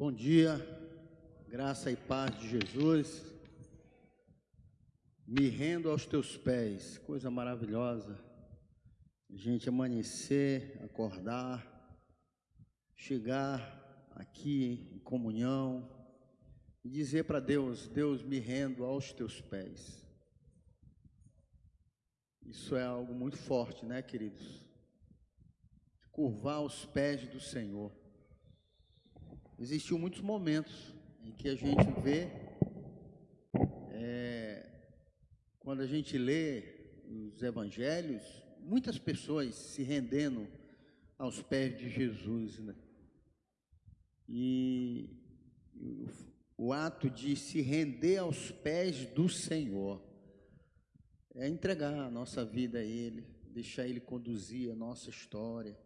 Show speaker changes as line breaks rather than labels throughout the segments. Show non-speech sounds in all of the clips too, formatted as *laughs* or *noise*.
Bom dia, graça e paz de Jesus. Me rendo aos teus pés, coisa maravilhosa. A gente amanhecer, acordar, chegar aqui em comunhão e dizer para Deus: Deus, me rendo aos teus pés. Isso é algo muito forte, né, queridos? Curvar os pés do Senhor existiu muitos momentos em que a gente vê, é, quando a gente lê os evangelhos, muitas pessoas se rendendo aos pés de Jesus, né? E o, o ato de se render aos pés do Senhor é entregar a nossa vida a Ele, deixar Ele conduzir a nossa história,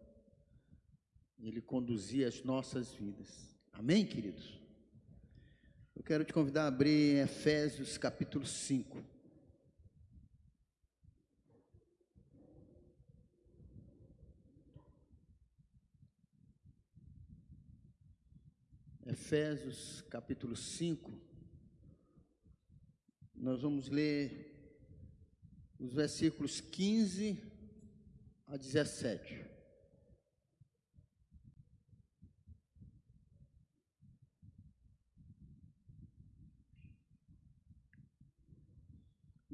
Ele conduzir as nossas vidas. Amém, queridos? Eu quero te convidar a abrir Efésios capítulo 5. Efésios capítulo 5. Nós vamos ler os versículos 15 a 17.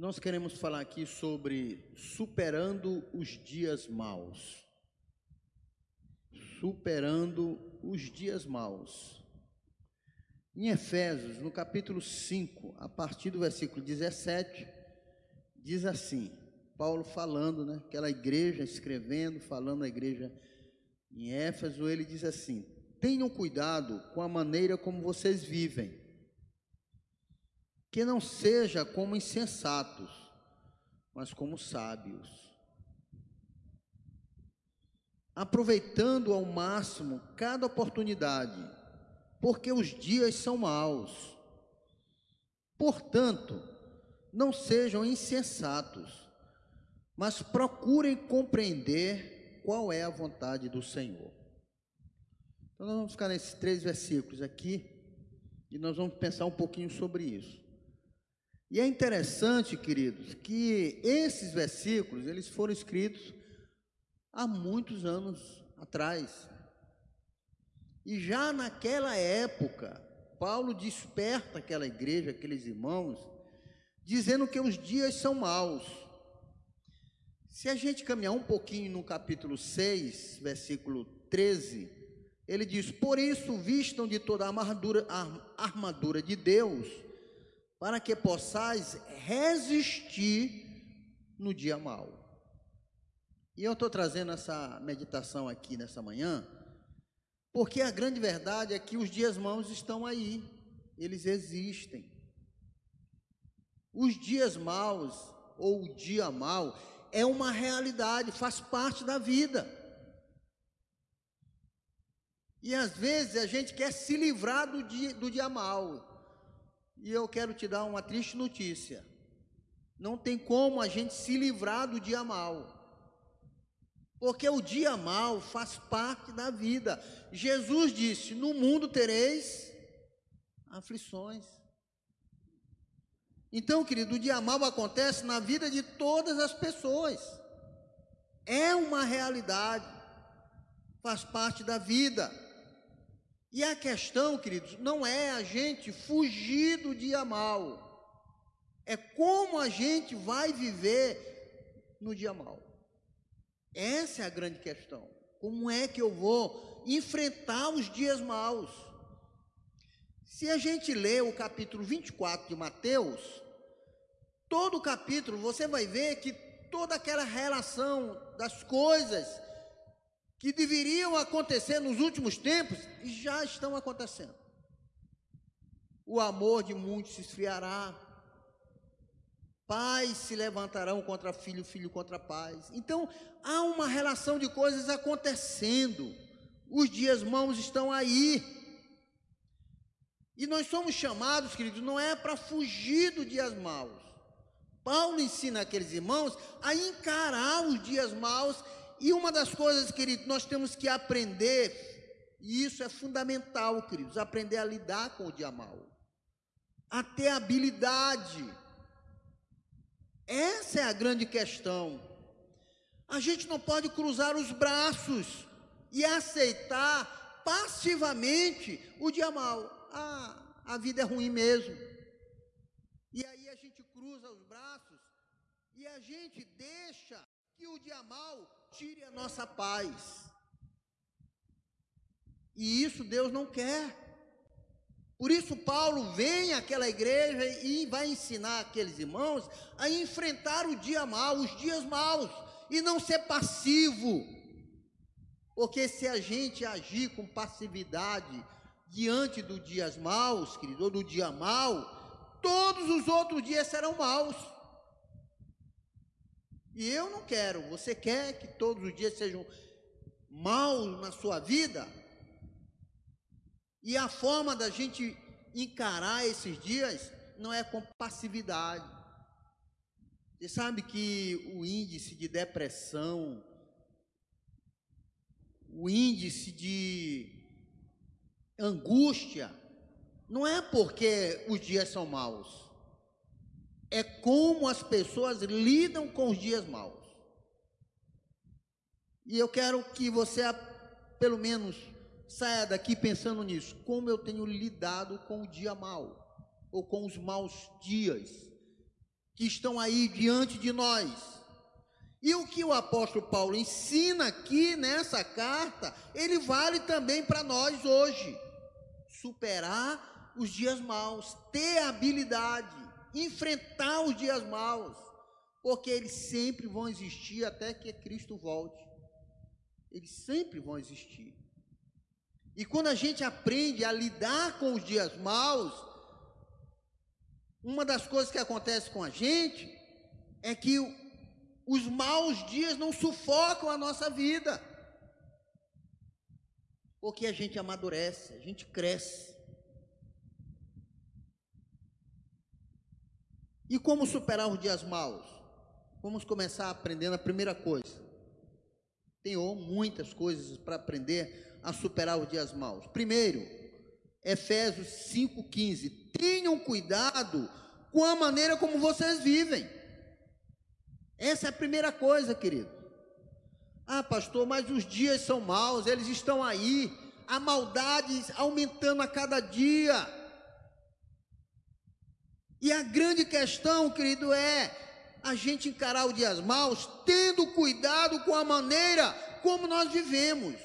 Nós queremos falar aqui sobre superando os dias maus. Superando os dias maus. Em Efésios, no capítulo 5, a partir do versículo 17, diz assim: Paulo falando, né? Aquela igreja, escrevendo, falando à igreja em Éfeso, ele diz assim: Tenham cuidado com a maneira como vocês vivem que não seja como insensatos, mas como sábios. Aproveitando ao máximo cada oportunidade, porque os dias são maus. Portanto, não sejam insensatos, mas procurem compreender qual é a vontade do Senhor. Então, nós vamos ficar nesses três versículos aqui e nós vamos pensar um pouquinho sobre isso. E é interessante, queridos, que esses versículos, eles foram escritos há muitos anos atrás. E já naquela época, Paulo desperta aquela igreja, aqueles irmãos, dizendo que os dias são maus. Se a gente caminhar um pouquinho no capítulo 6, versículo 13, ele diz: Por isso vistam de toda a armadura, a armadura de Deus para que possais resistir no dia mau. E eu estou trazendo essa meditação aqui nessa manhã, porque a grande verdade é que os dias maus estão aí, eles existem. Os dias maus, ou o dia mau, é uma realidade, faz parte da vida. E às vezes a gente quer se livrar do dia, do dia mau. E eu quero te dar uma triste notícia. Não tem como a gente se livrar do dia mal. Porque o dia mal faz parte da vida. Jesus disse: No mundo tereis aflições. Então, querido, o dia mal acontece na vida de todas as pessoas. É uma realidade, faz parte da vida. E a questão, queridos, não é a gente fugir do dia mal, é como a gente vai viver no dia mal. Essa é a grande questão. Como é que eu vou enfrentar os dias maus? Se a gente lê o capítulo 24 de Mateus, todo o capítulo você vai ver que toda aquela relação das coisas que deveriam acontecer nos últimos tempos já estão acontecendo. O amor de muitos se esfriará, pais se levantarão contra filho, filho contra pais. Então, há uma relação de coisas acontecendo. Os dias maus estão aí. E nós somos chamados, queridos, não é para fugir dos dias maus. Paulo ensina aqueles irmãos a encarar os dias maus e uma das coisas, querido, nós temos que aprender E isso é fundamental, queridos, aprender a lidar com o dia mal. A ter habilidade. Essa é a grande questão. A gente não pode cruzar os braços e aceitar passivamente o dia mal. Ah, a vida é ruim mesmo. E aí a gente cruza os braços e a gente deixa que o dia mal tire a nossa paz. E isso Deus não quer. Por isso, Paulo vem àquela igreja e vai ensinar aqueles irmãos a enfrentar o dia mal, os dias maus, e não ser passivo. Porque se a gente agir com passividade diante dos dias maus, querido, ou do dia mal, todos os outros dias serão maus. E eu não quero. Você quer que todos os dias sejam maus na sua vida? E a forma da gente encarar esses dias não é com passividade. Você sabe que o índice de depressão, o índice de angústia, não é porque os dias são maus, é como as pessoas lidam com os dias maus. E eu quero que você, pelo menos, saia daqui pensando nisso. Como eu tenho lidado com o dia mau, ou com os maus dias que estão aí diante de nós. E o que o apóstolo Paulo ensina aqui nessa carta, ele vale também para nós hoje. Superar os dias maus, ter habilidade, enfrentar os dias maus, porque eles sempre vão existir até que Cristo volte. Eles sempre vão existir. E quando a gente aprende a lidar com os dias maus, uma das coisas que acontece com a gente é que os maus dias não sufocam a nossa vida. Porque a gente amadurece, a gente cresce. E como superar os dias maus? Vamos começar aprendendo a primeira coisa. Tem muitas coisas para aprender a superar os dias maus. Primeiro, Efésios 5,15. Tenham cuidado com a maneira como vocês vivem. Essa é a primeira coisa, querido. Ah, pastor, mas os dias são maus, eles estão aí, a maldade aumentando a cada dia. E a grande questão, querido, é a gente encarar os dias maus tendo cuidado com a maneira como nós vivemos.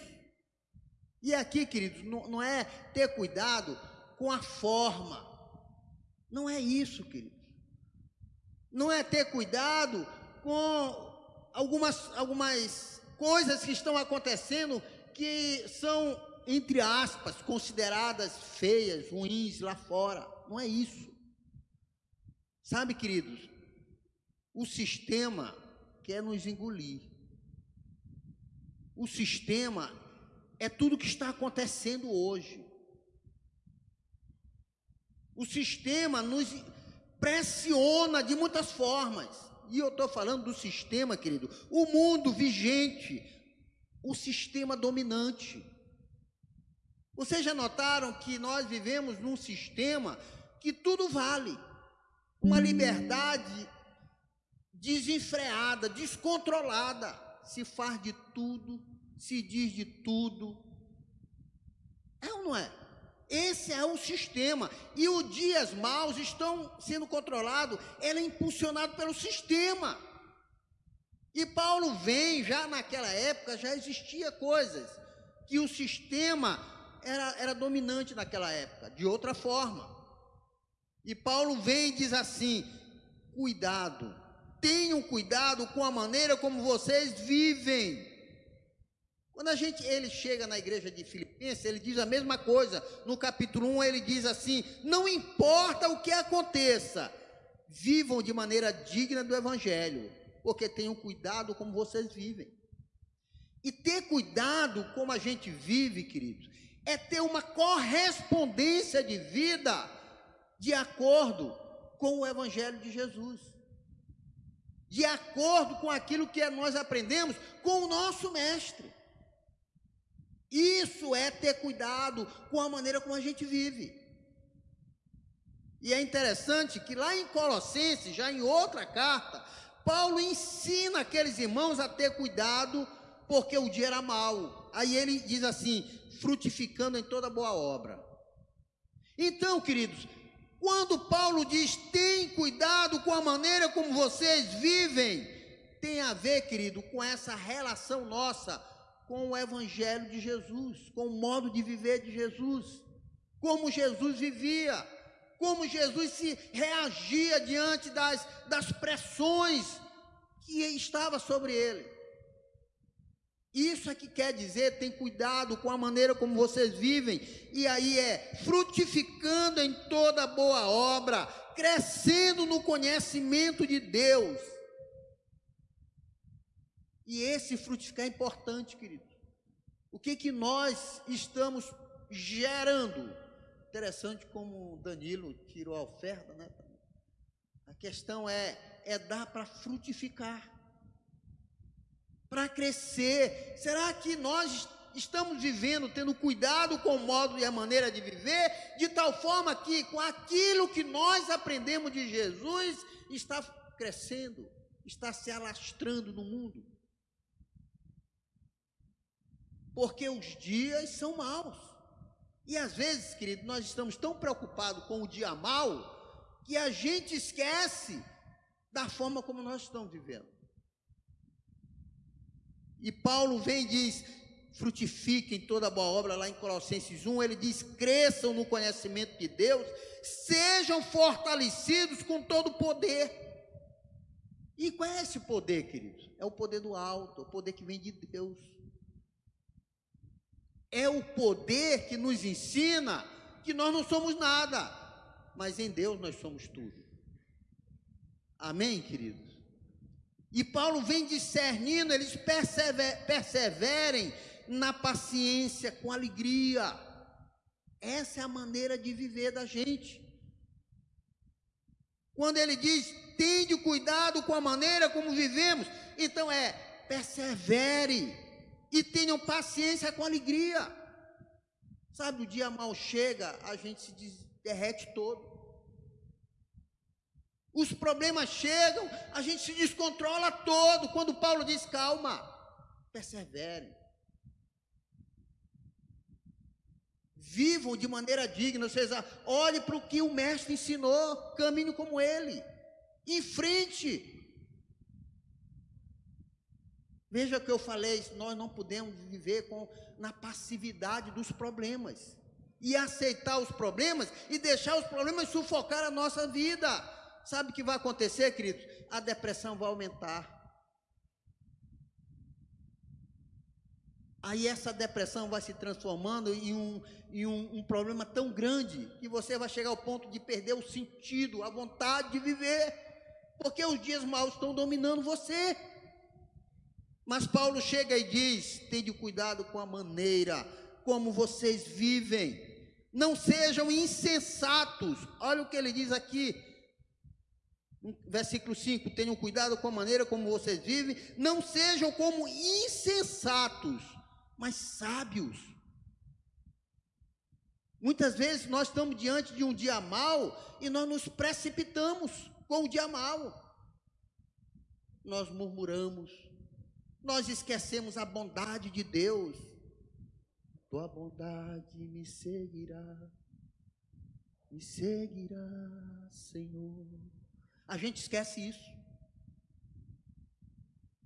E aqui, queridos, não, não é ter cuidado com a forma. Não é isso, queridos. Não é ter cuidado com algumas, algumas coisas que estão acontecendo que são, entre aspas, consideradas feias, ruins lá fora. Não é isso. Sabe, queridos, o sistema quer nos engolir. O sistema é tudo que está acontecendo hoje. O sistema nos pressiona de muitas formas. E eu estou falando do sistema, querido. O mundo vigente, o sistema dominante. Vocês já notaram que nós vivemos num sistema que tudo vale. Uma liberdade desenfreada, descontrolada. Se faz de tudo, se diz de tudo. É ou não é? Esse é o sistema. E os dias maus estão sendo controlados, ela é impulsionado pelo sistema. E Paulo vem, já naquela época, já existia coisas que o sistema era, era dominante naquela época, de outra forma. E Paulo vem e diz assim: cuidado, tenham cuidado com a maneira como vocês vivem. Quando a gente, ele chega na igreja de Filipenses, ele diz a mesma coisa. No capítulo 1 ele diz assim: "Não importa o que aconteça, vivam de maneira digna do evangelho, porque tenham cuidado como vocês vivem". E ter cuidado como a gente vive, queridos, é ter uma correspondência de vida de acordo com o evangelho de Jesus. De acordo com aquilo que nós aprendemos com o nosso mestre. Isso é ter cuidado com a maneira como a gente vive. E é interessante que lá em Colossenses, já em outra carta, Paulo ensina aqueles irmãos a ter cuidado, porque o dia era mau. Aí ele diz assim: frutificando em toda boa obra. Então, queridos, quando Paulo diz tem cuidado com a maneira como vocês vivem, tem a ver, querido, com essa relação nossa com o Evangelho de Jesus, com o modo de viver de Jesus, como Jesus vivia, como Jesus se reagia diante das, das pressões que estava sobre ele. Isso é que quer dizer, tem cuidado com a maneira como vocês vivem, e aí é frutificando em toda boa obra, crescendo no conhecimento de Deus. E esse frutificar é importante, querido. O que que nós estamos gerando? Interessante como Danilo tirou a oferta, né? A questão é é dar para frutificar para crescer? Será que nós estamos vivendo, tendo cuidado com o modo e a maneira de viver, de tal forma que com aquilo que nós aprendemos de Jesus está crescendo, está se alastrando no mundo? Porque os dias são maus. E às vezes, querido, nós estamos tão preocupados com o dia mau que a gente esquece da forma como nós estamos vivendo. E Paulo vem e diz: frutifiquem toda boa obra, lá em Colossenses 1, ele diz: cresçam no conhecimento de Deus, sejam fortalecidos com todo o poder. E qual é esse poder, queridos? É o poder do alto, é o poder que vem de Deus. É o poder que nos ensina que nós não somos nada, mas em Deus nós somos tudo. Amém, queridos? E Paulo vem discernindo, eles persever, perseverem na paciência, com alegria. Essa é a maneira de viver da gente. Quando ele diz, tende cuidado com a maneira como vivemos, então é, persevere e tenham paciência com alegria. Sabe, o dia mal chega, a gente se derrete todo os problemas chegam, a gente se descontrola todo. Quando Paulo diz calma, persevere. Vivam de maneira digna, ou seja, olhe para o que o mestre ensinou, caminhe como ele, em frente. Veja que eu falei, nós não podemos viver com, na passividade dos problemas e aceitar os problemas e deixar os problemas sufocar a nossa vida. Sabe o que vai acontecer, queridos? A depressão vai aumentar. Aí essa depressão vai se transformando em, um, em um, um, problema tão grande que você vai chegar ao ponto de perder o sentido, a vontade de viver, porque os dias maus estão dominando você. Mas Paulo chega e diz: tenha cuidado com a maneira como vocês vivem, não sejam insensatos. Olha o que ele diz aqui, Versículo 5: Tenham cuidado com a maneira como vocês vivem, não sejam como insensatos, mas sábios. Muitas vezes nós estamos diante de um dia mau e nós nos precipitamos com o dia mau. Nós murmuramos, nós esquecemos a bondade de Deus. Tua bondade me seguirá, me seguirá, Senhor. A gente esquece isso.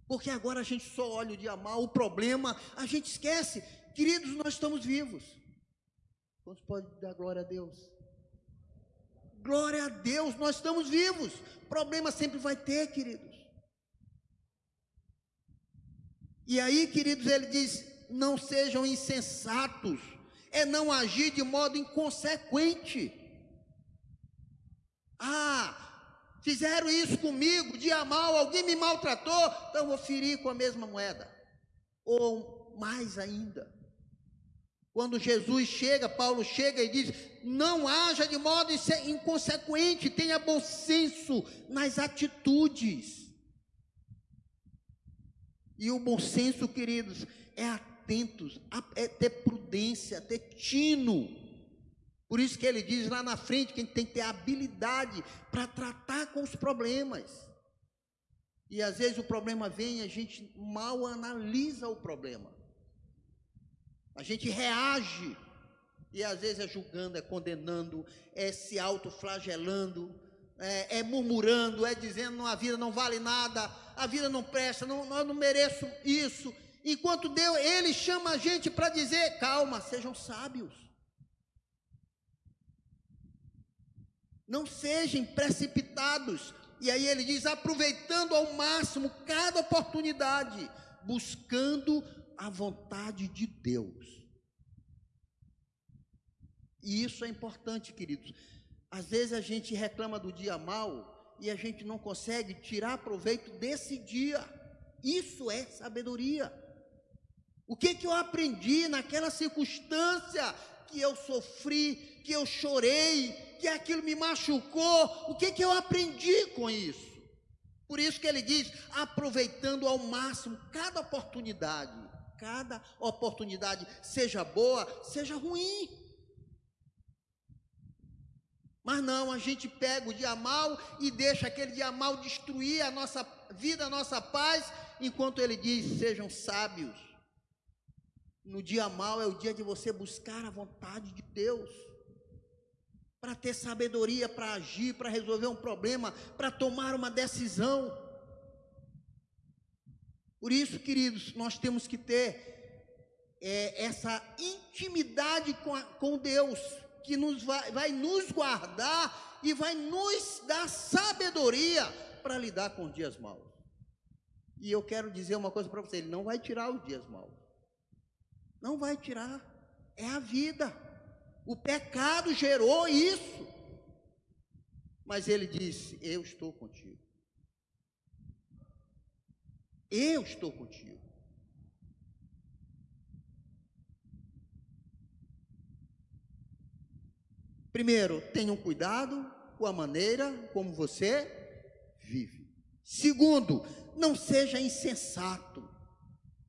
Porque agora a gente só olha o dia mal, o problema, a gente esquece. Queridos, nós estamos vivos. Quantos pode dar glória a Deus? Glória a Deus, nós estamos vivos. Problema sempre vai ter, queridos. E aí, queridos, ele diz: não sejam insensatos, é não agir de modo inconsequente. Ah, Fizeram isso comigo, dia mal, alguém me maltratou, então vou ferir com a mesma moeda. Ou mais ainda. Quando Jesus chega, Paulo chega e diz: Não haja de modo inconsequente, tenha bom senso nas atitudes. E o bom senso, queridos, é atentos, é ter prudência, ter tino. Por isso que ele diz lá na frente que a gente tem que ter habilidade para tratar com os problemas. E às vezes o problema vem e a gente mal analisa o problema. A gente reage. E às vezes é julgando, é condenando, é se autoflagelando, é, é murmurando, é dizendo a vida não vale nada, a vida não presta, não, eu não mereço isso. Enquanto Deus, Ele chama a gente para dizer: calma, sejam sábios. Não sejam precipitados. E aí ele diz: aproveitando ao máximo cada oportunidade, buscando a vontade de Deus. E isso é importante, queridos. Às vezes a gente reclama do dia mal e a gente não consegue tirar proveito desse dia. Isso é sabedoria. O que que eu aprendi naquela circunstância que eu sofri, que eu chorei, que aquilo me machucou? O que que eu aprendi com isso? Por isso que ele diz, aproveitando ao máximo cada oportunidade, cada oportunidade, seja boa, seja ruim. Mas não, a gente pega o dia mal e deixa aquele dia mal destruir a nossa vida, a nossa paz, enquanto ele diz: sejam sábios no dia mal é o dia de você buscar a vontade de Deus. Para ter sabedoria para agir, para resolver um problema, para tomar uma decisão. Por isso, queridos, nós temos que ter é, essa intimidade com, a, com Deus, que nos vai, vai nos guardar e vai nos dar sabedoria para lidar com os dias maus. E eu quero dizer uma coisa para você: Ele não vai tirar os dias maus. Não vai tirar. É a vida. O pecado gerou isso. Mas ele disse: Eu estou contigo. Eu estou contigo. Primeiro, tenham cuidado com a maneira como você vive. Segundo, não seja insensato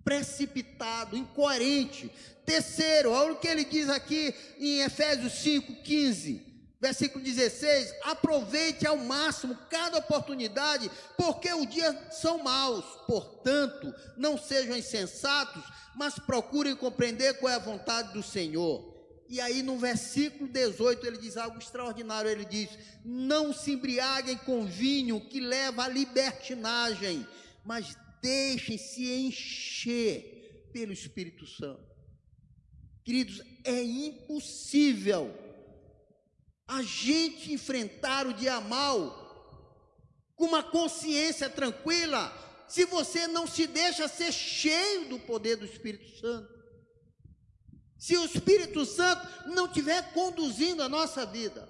precipitado, incoerente. Terceiro, olha o que ele diz aqui em Efésios 5, 15, versículo 16: aproveite ao máximo cada oportunidade, porque os dias são maus. Portanto, não sejam insensatos, mas procurem compreender qual é a vontade do Senhor. E aí no versículo 18 ele diz algo extraordinário, ele diz: "Não se embriaguem com vinho que leva à libertinagem, mas deixem-se encher pelo Espírito Santo. Queridos, é impossível a gente enfrentar o dia mal com uma consciência tranquila se você não se deixa ser cheio do poder do Espírito Santo. Se o Espírito Santo não estiver conduzindo a nossa vida.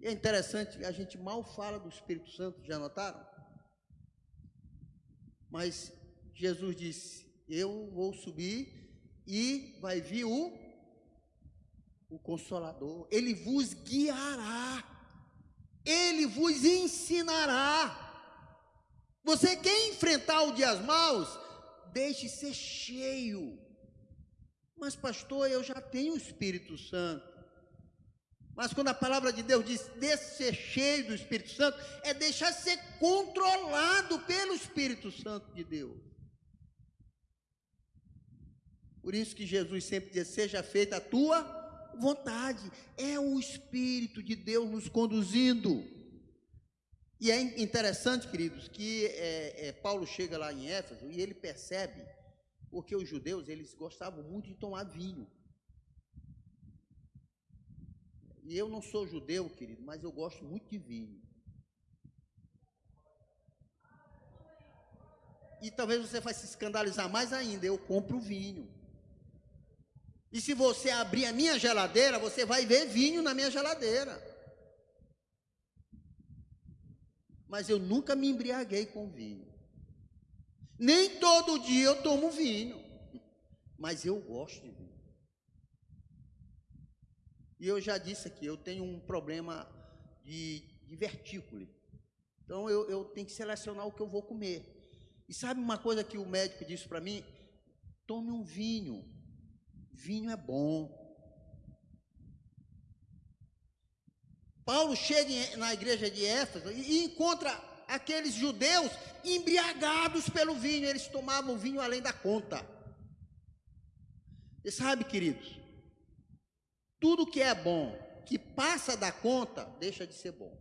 E é interessante, a gente mal fala do Espírito Santo, já notaram? Mas Jesus disse: Eu vou subir e vai vir o, o Consolador, ele vos guiará, ele vos ensinará. Você quer enfrentar o dias maus? Deixe ser cheio. Mas, pastor, eu já tenho o Espírito Santo. Mas quando a palavra de Deus diz de ser cheio do Espírito Santo, é deixar ser controlado pelo Espírito Santo de Deus. Por isso que Jesus sempre diz: seja feita a tua vontade. É o Espírito de Deus nos conduzindo. E é interessante, queridos, que é, é, Paulo chega lá em Éfeso e ele percebe, porque os judeus eles gostavam muito de tomar vinho. E eu não sou judeu, querido, mas eu gosto muito de vinho. E talvez você vai se escandalizar mais ainda. Eu compro vinho. E se você abrir a minha geladeira, você vai ver vinho na minha geladeira. Mas eu nunca me embriaguei com vinho. Nem todo dia eu tomo vinho. Mas eu gosto de vinho. E eu já disse aqui, eu tenho um problema de, de. Então eu, eu tenho que selecionar o que eu vou comer. E sabe uma coisa que o médico disse para mim? Tome um vinho. Vinho é bom. Paulo chega na igreja de Éfeso e encontra aqueles judeus embriagados pelo vinho, eles tomavam vinho além da conta. Você sabe, queridos, tudo que é bom, que passa da conta, deixa de ser bom.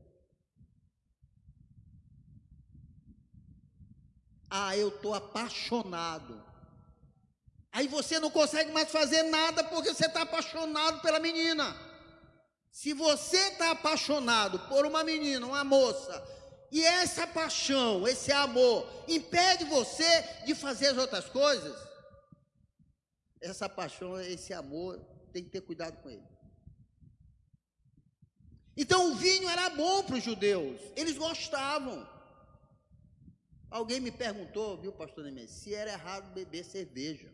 Ah, eu estou apaixonado. Aí você não consegue mais fazer nada porque você está apaixonado pela menina. Se você está apaixonado por uma menina, uma moça, e essa paixão, esse amor, impede você de fazer as outras coisas, essa paixão, esse amor, tem que ter cuidado com ele. Então o vinho era bom para os judeus, eles gostavam. Alguém me perguntou, viu, pastor Nemes, se era errado beber cerveja.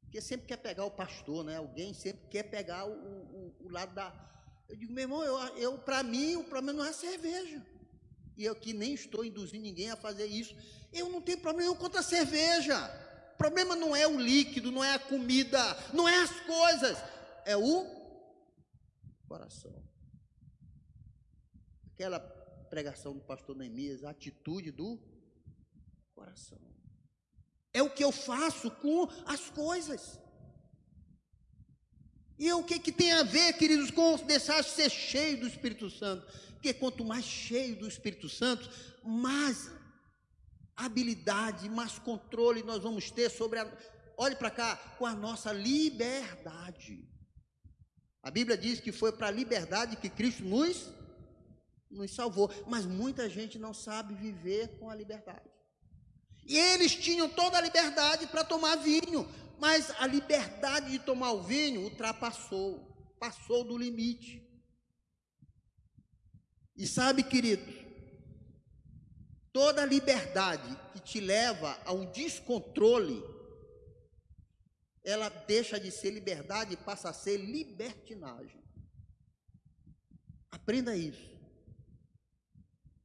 Porque sempre quer pegar o pastor, né? Alguém sempre quer pegar o, o, o lado da. Eu digo, meu irmão, eu, eu para mim o problema não é cerveja. E eu que nem estou induzindo ninguém a fazer isso. Eu não tenho problema nenhum contra a cerveja. O problema não é o líquido, não é a comida, não é as coisas, é o coração. Aquela pregação do pastor Neemias, a atitude do coração. É o que eu faço com as coisas. E o que, que tem a ver, queridos, com deixar ser cheio do Espírito Santo? Porque quanto mais cheio do Espírito Santo, mais habilidade, mais controle nós vamos ter sobre a. Olhe para cá, com a nossa liberdade. A Bíblia diz que foi para a liberdade que Cristo nos, nos salvou. Mas muita gente não sabe viver com a liberdade. E eles tinham toda a liberdade para tomar vinho, mas a liberdade de tomar o vinho ultrapassou, passou do limite. E sabe, queridos, toda liberdade que te leva a um descontrole, ela deixa de ser liberdade e passa a ser libertinagem. Aprenda isso.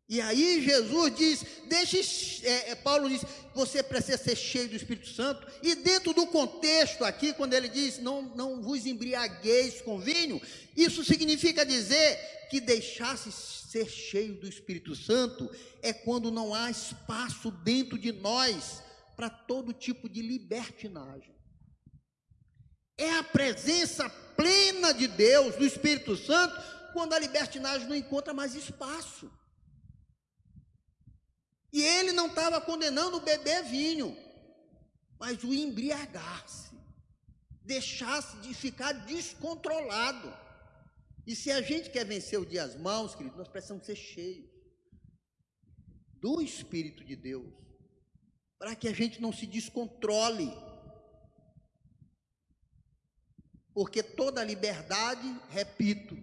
E aí Jesus diz, deixe, é, é, Paulo diz, você precisa ser cheio do Espírito Santo. E dentro do contexto aqui, quando ele diz, não, não vos embriagueis com vinho, isso significa dizer que deixasse ser cheio do Espírito Santo é quando não há espaço dentro de nós para todo tipo de libertinagem. É a presença plena de Deus, do Espírito Santo, quando a libertinagem não encontra mais espaço. E ele não estava condenando o beber vinho, mas o embriagar-se, deixar-se de ficar descontrolado. E se a gente quer vencer o dia às mãos, querido, nós precisamos ser cheios do Espírito de Deus, para que a gente não se descontrole. Porque toda liberdade, repito,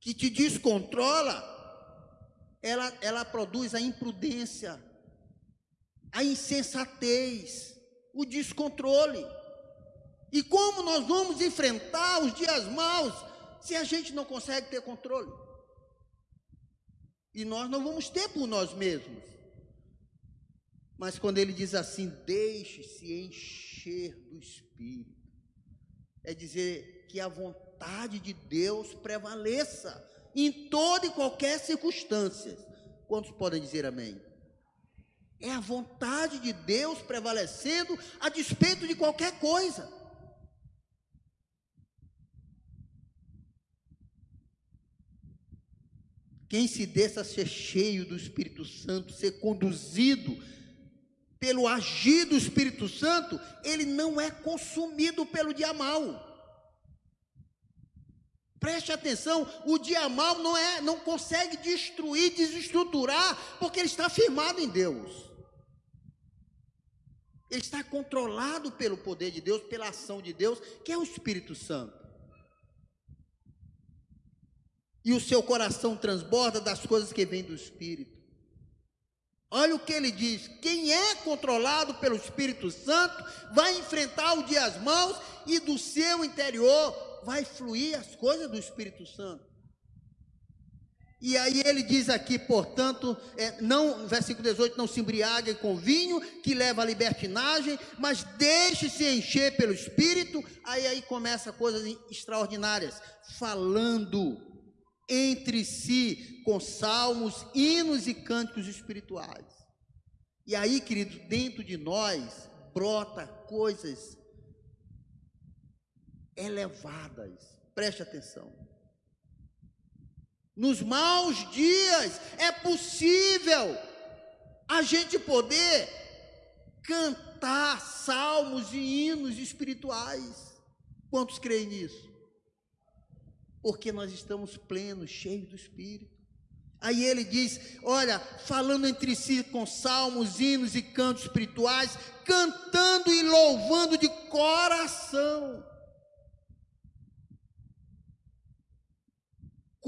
que te descontrola, ela, ela produz a imprudência, a insensatez, o descontrole. E como nós vamos enfrentar os dias maus se a gente não consegue ter controle? E nós não vamos ter por nós mesmos. Mas quando ele diz assim, deixe-se encher do Espírito, é dizer que a vontade de Deus prevaleça em toda e qualquer circunstância. Quantos podem dizer amém? É a vontade de Deus prevalecendo a despeito de qualquer coisa. Quem se deixa ser cheio do Espírito Santo, ser conduzido pelo agir do Espírito Santo, ele não é consumido pelo dia mal. Preste atenção, o dia mal não é, não consegue destruir, desestruturar, porque ele está firmado em Deus. Ele está controlado pelo poder de Deus, pela ação de Deus, que é o Espírito Santo. E o seu coração transborda das coisas que vêm do Espírito. Olha o que ele diz: quem é controlado pelo Espírito Santo vai enfrentar o dia às mãos e do seu interior vai fluir as coisas do Espírito Santo. E aí ele diz aqui, portanto, é, não, versículo 18, não se embriague com vinho que leva à libertinagem, mas deixe-se encher pelo Espírito. Aí aí começa coisas extraordinárias, falando entre si com salmos, hinos e cânticos espirituais. E aí, querido, dentro de nós brota coisas elevadas. Preste atenção. Nos maus dias é possível a gente poder cantar salmos e hinos espirituais. Quantos creem nisso? Porque nós estamos plenos, cheios do Espírito. Aí ele diz: olha, falando entre si com salmos, hinos e cantos espirituais, cantando e louvando de coração.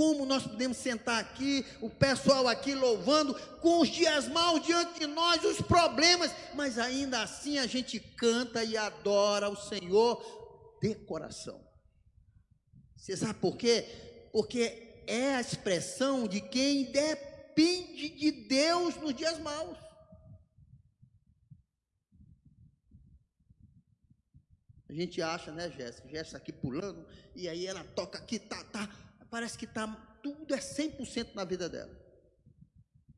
Como nós podemos sentar aqui, o pessoal aqui louvando, com os dias maus diante de nós, os problemas, mas ainda assim a gente canta e adora o Senhor de coração. Você sabe por quê? Porque é a expressão de quem depende de Deus nos dias maus. A gente acha, né, Jéssica? Jéssica aqui pulando, e aí ela toca aqui, tá, tá parece que tá, tudo é 100% na vida dela.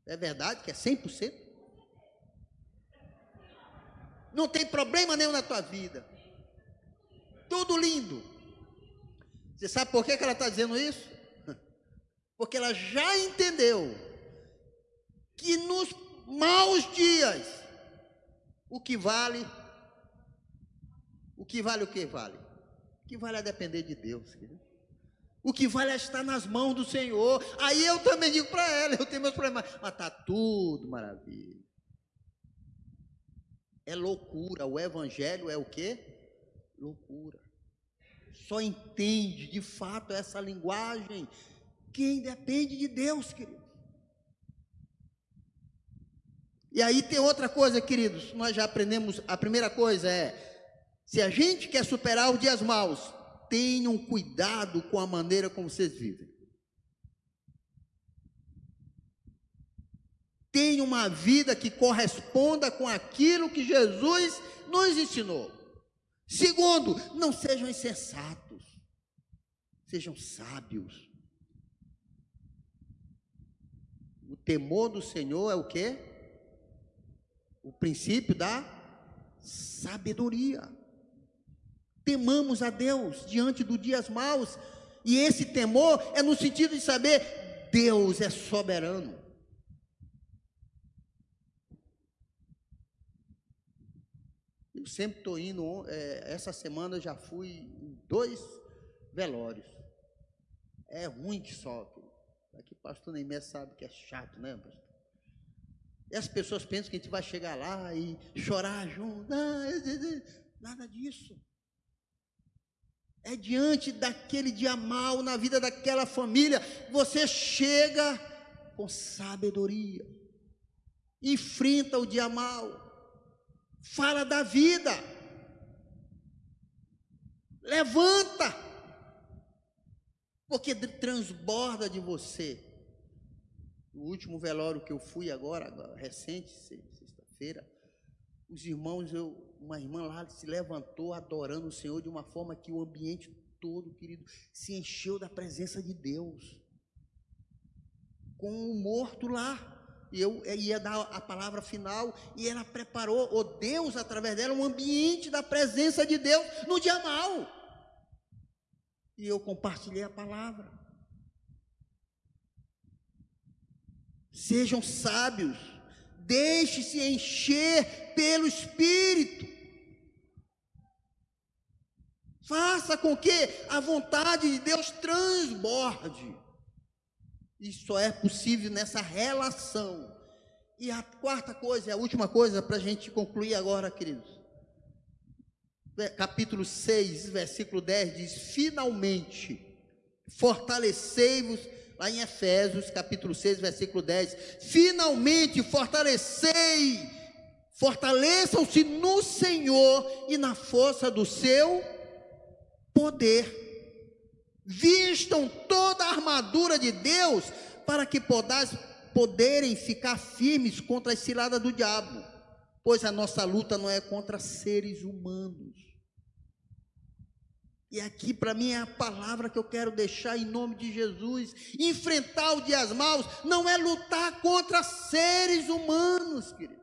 É verdade que é 100%? Não tem problema nenhum na tua vida. Tudo lindo. Você sabe por que, que ela está dizendo isso? *laughs* Porque ela já entendeu que nos maus dias, o que vale, o que vale o que vale? O que vale é depender de Deus, querido. O que vale é estar nas mãos do Senhor. Aí eu também digo para ela, eu tenho meus problemas, mas está tudo maravilha. É loucura. O evangelho é o quê? Loucura. Só entende de fato essa linguagem quem depende de Deus, queridos. E aí tem outra coisa, queridos, nós já aprendemos, a primeira coisa é, se a gente quer superar os dias maus, tenham cuidado com a maneira como vocês vivem. Tenha uma vida que corresponda com aquilo que Jesus nos ensinou. Segundo, não sejam insensatos, sejam sábios. O temor do Senhor é o que? O princípio da sabedoria temamos a Deus diante dos dias maus. E esse temor é no sentido de saber Deus é soberano. Eu sempre estou indo, é, essa semana eu já fui em dois velórios. É ruim que só. Aqui pastor Neymar sabe que é chato, né, pastor? E as pessoas pensam que a gente vai chegar lá e chorar junto. *laughs* Nada disso é diante daquele dia mal na vida daquela família, você chega com sabedoria, enfrenta o dia mal, fala da vida, levanta, porque transborda de você. O último velório que eu fui agora, agora recente, sexta-feira, os irmãos, eu, uma irmã lá se levantou adorando o Senhor de uma forma que o ambiente todo, querido, se encheu da presença de Deus. Com o morto lá. Eu ia dar a palavra final e ela preparou, o Deus, através dela, um ambiente da presença de Deus no dia mal. E eu compartilhei a palavra. Sejam sábios, deixe-se encher pelo Espírito. Faça com que a vontade de Deus transborde. Isso só é possível nessa relação. E a quarta coisa, a última coisa para a gente concluir agora, queridos. Capítulo 6, versículo 10 diz: Finalmente, fortalecei-vos, lá em Efésios, capítulo 6, versículo 10. Finalmente, fortalecei, fortaleçam-se no Senhor e na força do seu poder. Vistam toda a armadura de Deus para que podais poderem ficar firmes contra as ciladas do diabo, pois a nossa luta não é contra seres humanos. E aqui para mim é a palavra que eu quero deixar em nome de Jesus. Enfrentar o dias maus não é lutar contra seres humanos, querido.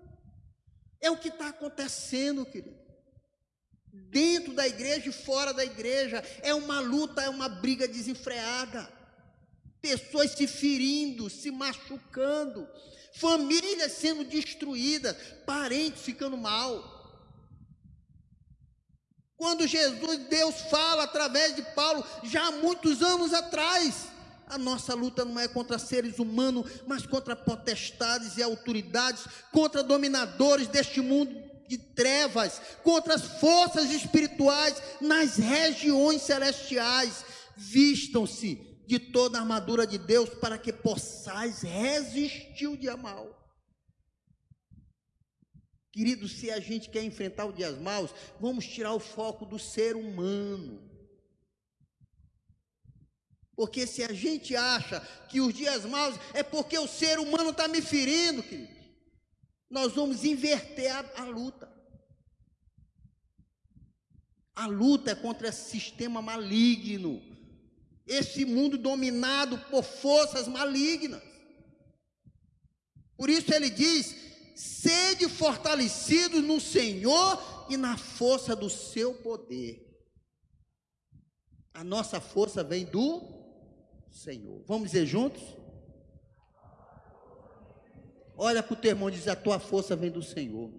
É o que está acontecendo, querido. Dentro da igreja e fora da igreja. É uma luta, é uma briga desenfreada pessoas se ferindo, se machucando, famílias sendo destruídas, parentes ficando mal. Quando Jesus, Deus fala através de Paulo, já há muitos anos atrás, a nossa luta não é contra seres humanos, mas contra potestades e autoridades, contra dominadores deste mundo de trevas, contra as forças espirituais nas regiões celestiais. Vistam-se de toda a armadura de Deus para que possais resistir o dia mal. Querido, se a gente quer enfrentar o dias maus, vamos tirar o foco do ser humano. Porque se a gente acha que os dias maus é porque o ser humano está me ferindo, querido, nós vamos inverter a, a luta. A luta é contra esse sistema maligno esse mundo dominado por forças malignas. Por isso ele diz: sede fortalecidos no Senhor e na força do seu poder. A nossa força vem do Senhor. Vamos dizer juntos? Olha para o teu irmão e diz: a tua força vem do Senhor.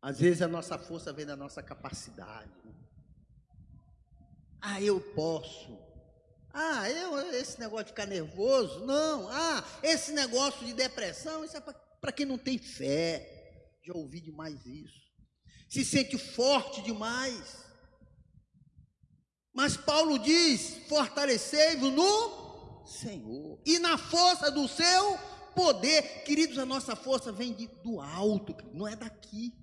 Às vezes a nossa força vem da nossa capacidade. Ah, eu posso. Ah, eu, esse negócio de ficar nervoso, não. Ah, esse negócio de depressão, isso é para quem não tem fé. Já ouvi demais isso. Se sente forte demais. Mas Paulo diz: fortalecei-vos no Senhor e na força do seu poder. Queridos, a nossa força vem de, do alto, não é daqui.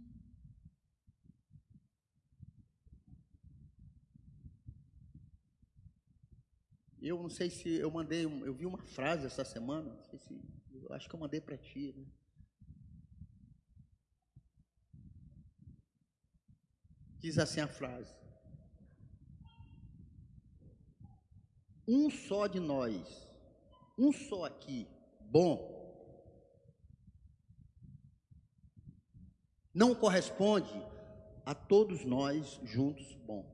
Eu não sei se eu mandei, eu vi uma frase essa semana, se, eu acho que eu mandei para ti, né? Diz assim a frase: Um só de nós, um só aqui, bom, não corresponde a todos nós juntos bom.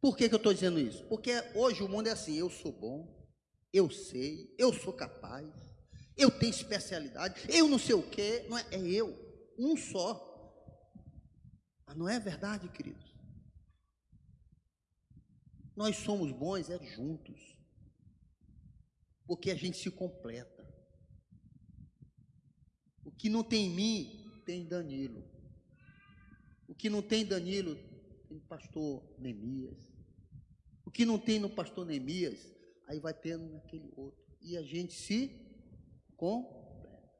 Por que, que eu estou dizendo isso? Porque hoje o mundo é assim: eu sou bom, eu sei, eu sou capaz, eu tenho especialidade, eu não sei o quê, não é, é eu, um só. Mas não é verdade, queridos? Nós somos bons é juntos, porque a gente se completa. O que não tem em mim, tem Danilo. O que não tem Danilo, tem pastor Neemias que não tem no pastor Neemias, aí vai tendo naquele outro. E a gente se completa.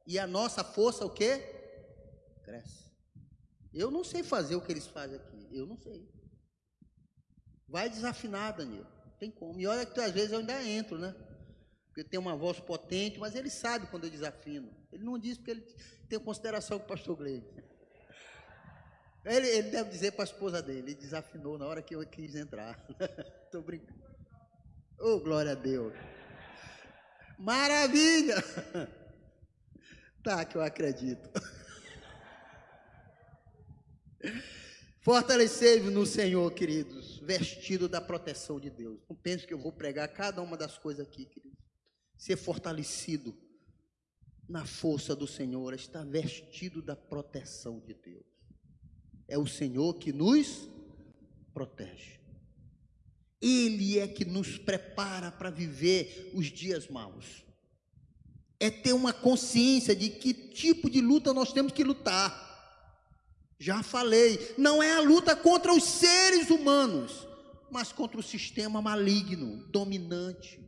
E a nossa força o quê? Cresce. Eu não sei fazer o que eles fazem aqui. Eu não sei. Vai desafinar, Danilo. Tem como. E olha que às vezes eu ainda entro, né? Porque tem uma voz potente, mas ele sabe quando eu desafino. Ele não diz porque ele tem consideração com o pastor Gleide. Ele, ele deve dizer para a esposa dele, ele desafinou na hora que eu quis entrar. *laughs* Estou brincando. Oh, glória a Deus. Maravilha! *laughs* Tá, que eu acredito. *laughs* Fortalecei-vos no Senhor, queridos, vestido da proteção de Deus. Não pense que eu vou pregar cada uma das coisas aqui, queridos. Ser fortalecido na força do Senhor, está vestido da proteção de Deus. É o Senhor que nos protege. Ele é que nos prepara para viver os dias maus. É ter uma consciência de que tipo de luta nós temos que lutar. Já falei, não é a luta contra os seres humanos, mas contra o sistema maligno, dominante.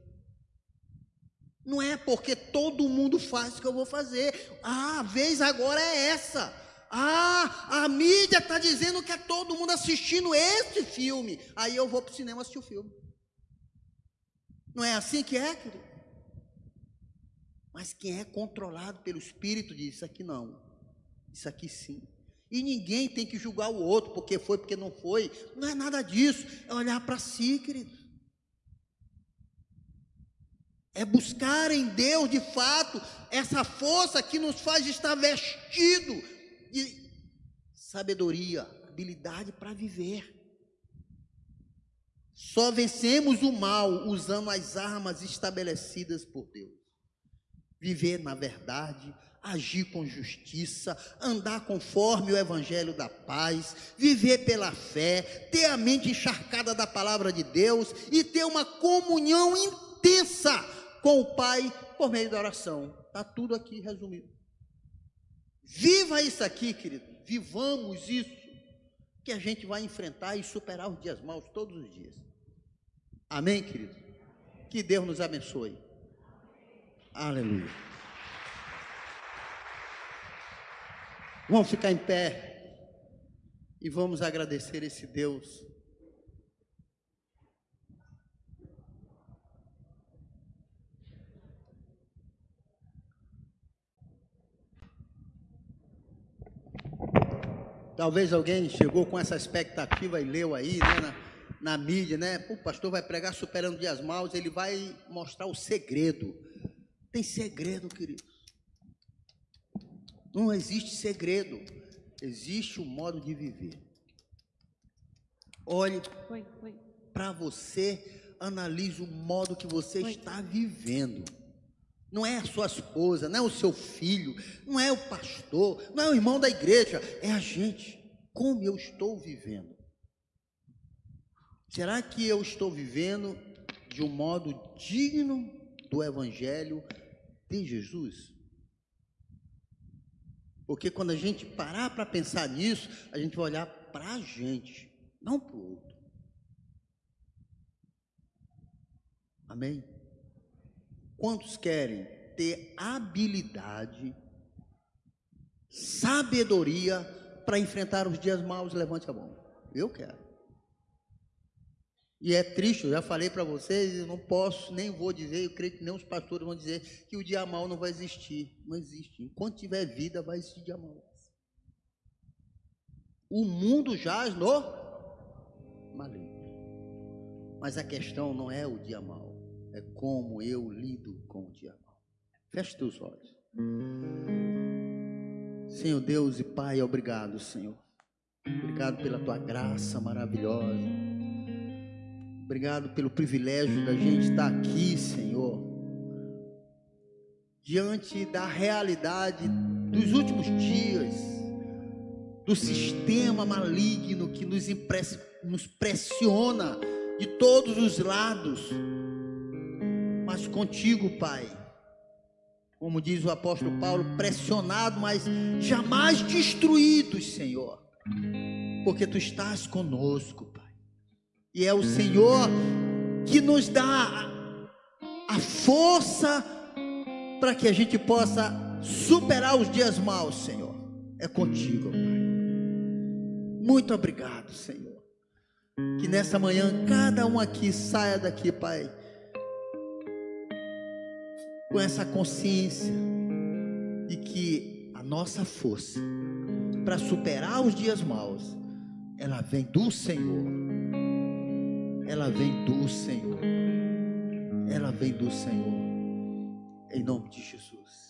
Não é porque todo mundo faz o que eu vou fazer. Ah, a vez agora é essa. Ah, a mídia está dizendo que é todo mundo assistindo esse filme. Aí eu vou para o cinema assistir o filme. Não é assim que é, querido? Mas quem é controlado pelo Espírito diz: Isso aqui não, isso aqui sim. E ninguém tem que julgar o outro, porque foi, porque não foi. Não é nada disso. É olhar para si, querido. É buscar em Deus, de fato, essa força que nos faz estar vestido de sabedoria, habilidade para viver. Só vencemos o mal usando as armas estabelecidas por Deus. Viver na verdade, agir com justiça, andar conforme o evangelho da paz, viver pela fé, ter a mente encharcada da palavra de Deus e ter uma comunhão intensa com o Pai por meio da oração. Está tudo aqui resumido. Viva isso aqui, querido. Vivamos isso. Que a gente vai enfrentar e superar os dias maus todos os dias. Amém, querido? Que Deus nos abençoe. Aleluia. Vamos ficar em pé e vamos agradecer esse Deus. Talvez alguém chegou com essa expectativa e leu aí, né, na, na mídia, né? o pastor vai pregar superando dias maus, ele vai mostrar o segredo. Tem segredo, querido. Não existe segredo, existe um modo de viver. Olhe para você, analise o modo que você está vivendo. Não é a sua esposa, não é o seu filho, não é o pastor, não é o irmão da igreja, é a gente. Como eu estou vivendo? Será que eu estou vivendo de um modo digno do Evangelho de Jesus? Porque quando a gente parar para pensar nisso, a gente vai olhar para a gente, não para o outro. Amém? Quantos querem ter habilidade, sabedoria para enfrentar os dias maus? Levante a mão. Eu quero. E é triste, eu já falei para vocês, eu não posso, nem vou dizer, eu creio que nem os pastores vão dizer que o dia mal não vai existir. Não existe. Enquanto tiver vida, vai existir dia mal. O mundo jaz no maligno. Mas a questão não é o dia mal, é como eu lido com o dia mal. Feche teus olhos. Senhor Deus e Pai, obrigado, Senhor. Obrigado pela tua graça maravilhosa. Obrigado pelo privilégio da gente estar aqui, Senhor, diante da realidade dos últimos dias, do sistema maligno que nos, nos pressiona de todos os lados, mas contigo, Pai, como diz o apóstolo Paulo, pressionado, mas jamais destruídos, Senhor, porque tu estás conosco. E é o Senhor que nos dá a força para que a gente possa superar os dias maus, Senhor. É contigo, Pai. Muito obrigado, Senhor. Que nessa manhã cada um aqui saia daqui, Pai, com essa consciência de que a nossa força para superar os dias maus, ela vem do Senhor ela vem do Senhor. Ela vem do Senhor. Em nome de Jesus.